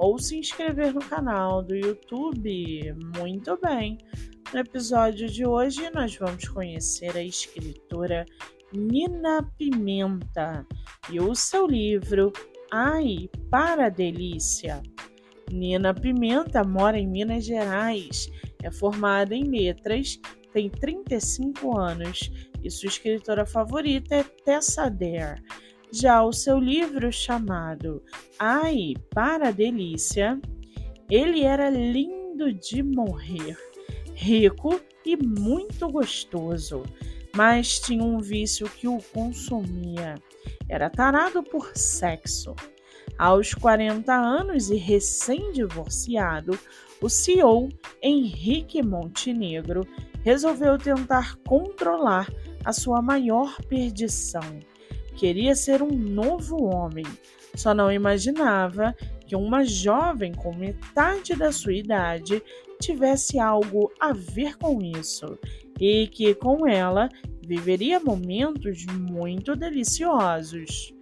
ou se inscrever no canal do YouTube. Muito bem! No episódio de hoje, nós vamos conhecer a escritora Nina Pimenta e o seu livro Ai, para a Delícia. Nina Pimenta mora em Minas Gerais, é formada em letras, tem 35 anos e sua escritora favorita é Tessa Dare já o seu livro chamado Ai, para a Delícia, ele era lindo de morrer, rico e muito gostoso, mas tinha um vício que o consumia. Era tarado por sexo. Aos 40 anos e recém-divorciado, o CEO Henrique Montenegro resolveu tentar controlar a sua maior perdição Queria ser um novo homem, só não imaginava que uma jovem com metade da sua idade tivesse algo a ver com isso e que com ela viveria momentos muito deliciosos.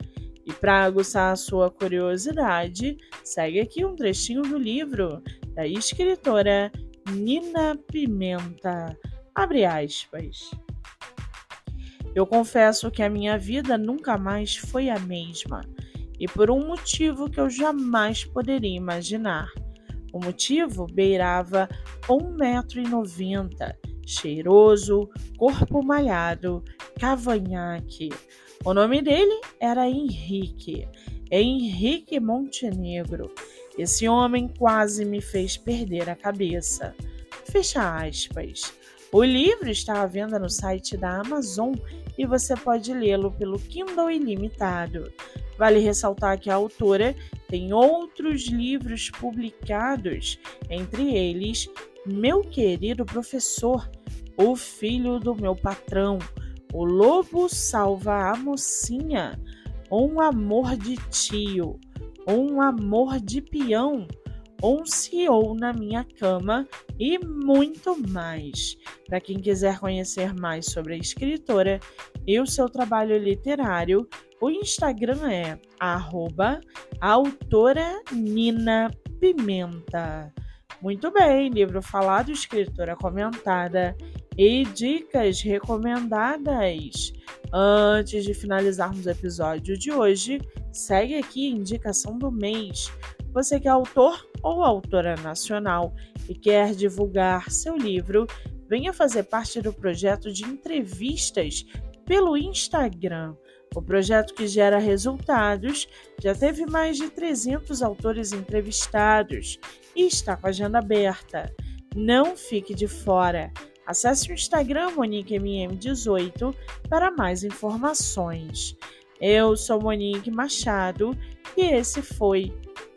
E para aguçar a sua curiosidade, segue aqui um trechinho do livro da escritora Nina Pimenta. Abre aspas. Eu confesso que a minha vida nunca mais foi a mesma, e por um motivo que eu jamais poderia imaginar. O motivo beirava 1,90m, cheiroso, corpo malhado, cavanhaque. O nome dele era Henrique, Henrique Montenegro. Esse homem quase me fez perder a cabeça. Fecha aspas. O livro está à venda no site da Amazon e você pode lê-lo pelo Kindle Ilimitado. Vale ressaltar que a autora tem outros livros publicados, entre eles Meu Querido Professor, O Filho do Meu Patrão, O Lobo Salva a Mocinha, Um Amor de Tio, Um Amor de Peão, um CEO na minha cama e muito mais. Para quem quiser conhecer mais sobre a escritora e o seu trabalho literário, o Instagram é arroba autora Nina Pimenta. Muito bem, livro falado, escritora comentada e dicas recomendadas. Antes de finalizarmos o episódio de hoje, segue aqui a indicação do mês. Você que é autor ou autora nacional e quer divulgar seu livro, venha fazer parte do projeto de entrevistas pelo Instagram. O projeto que gera resultados já teve mais de 300 autores entrevistados e está com a agenda aberta. Não fique de fora. Acesse o Instagram MoniqueMM18 para mais informações. Eu sou Monique Machado e esse foi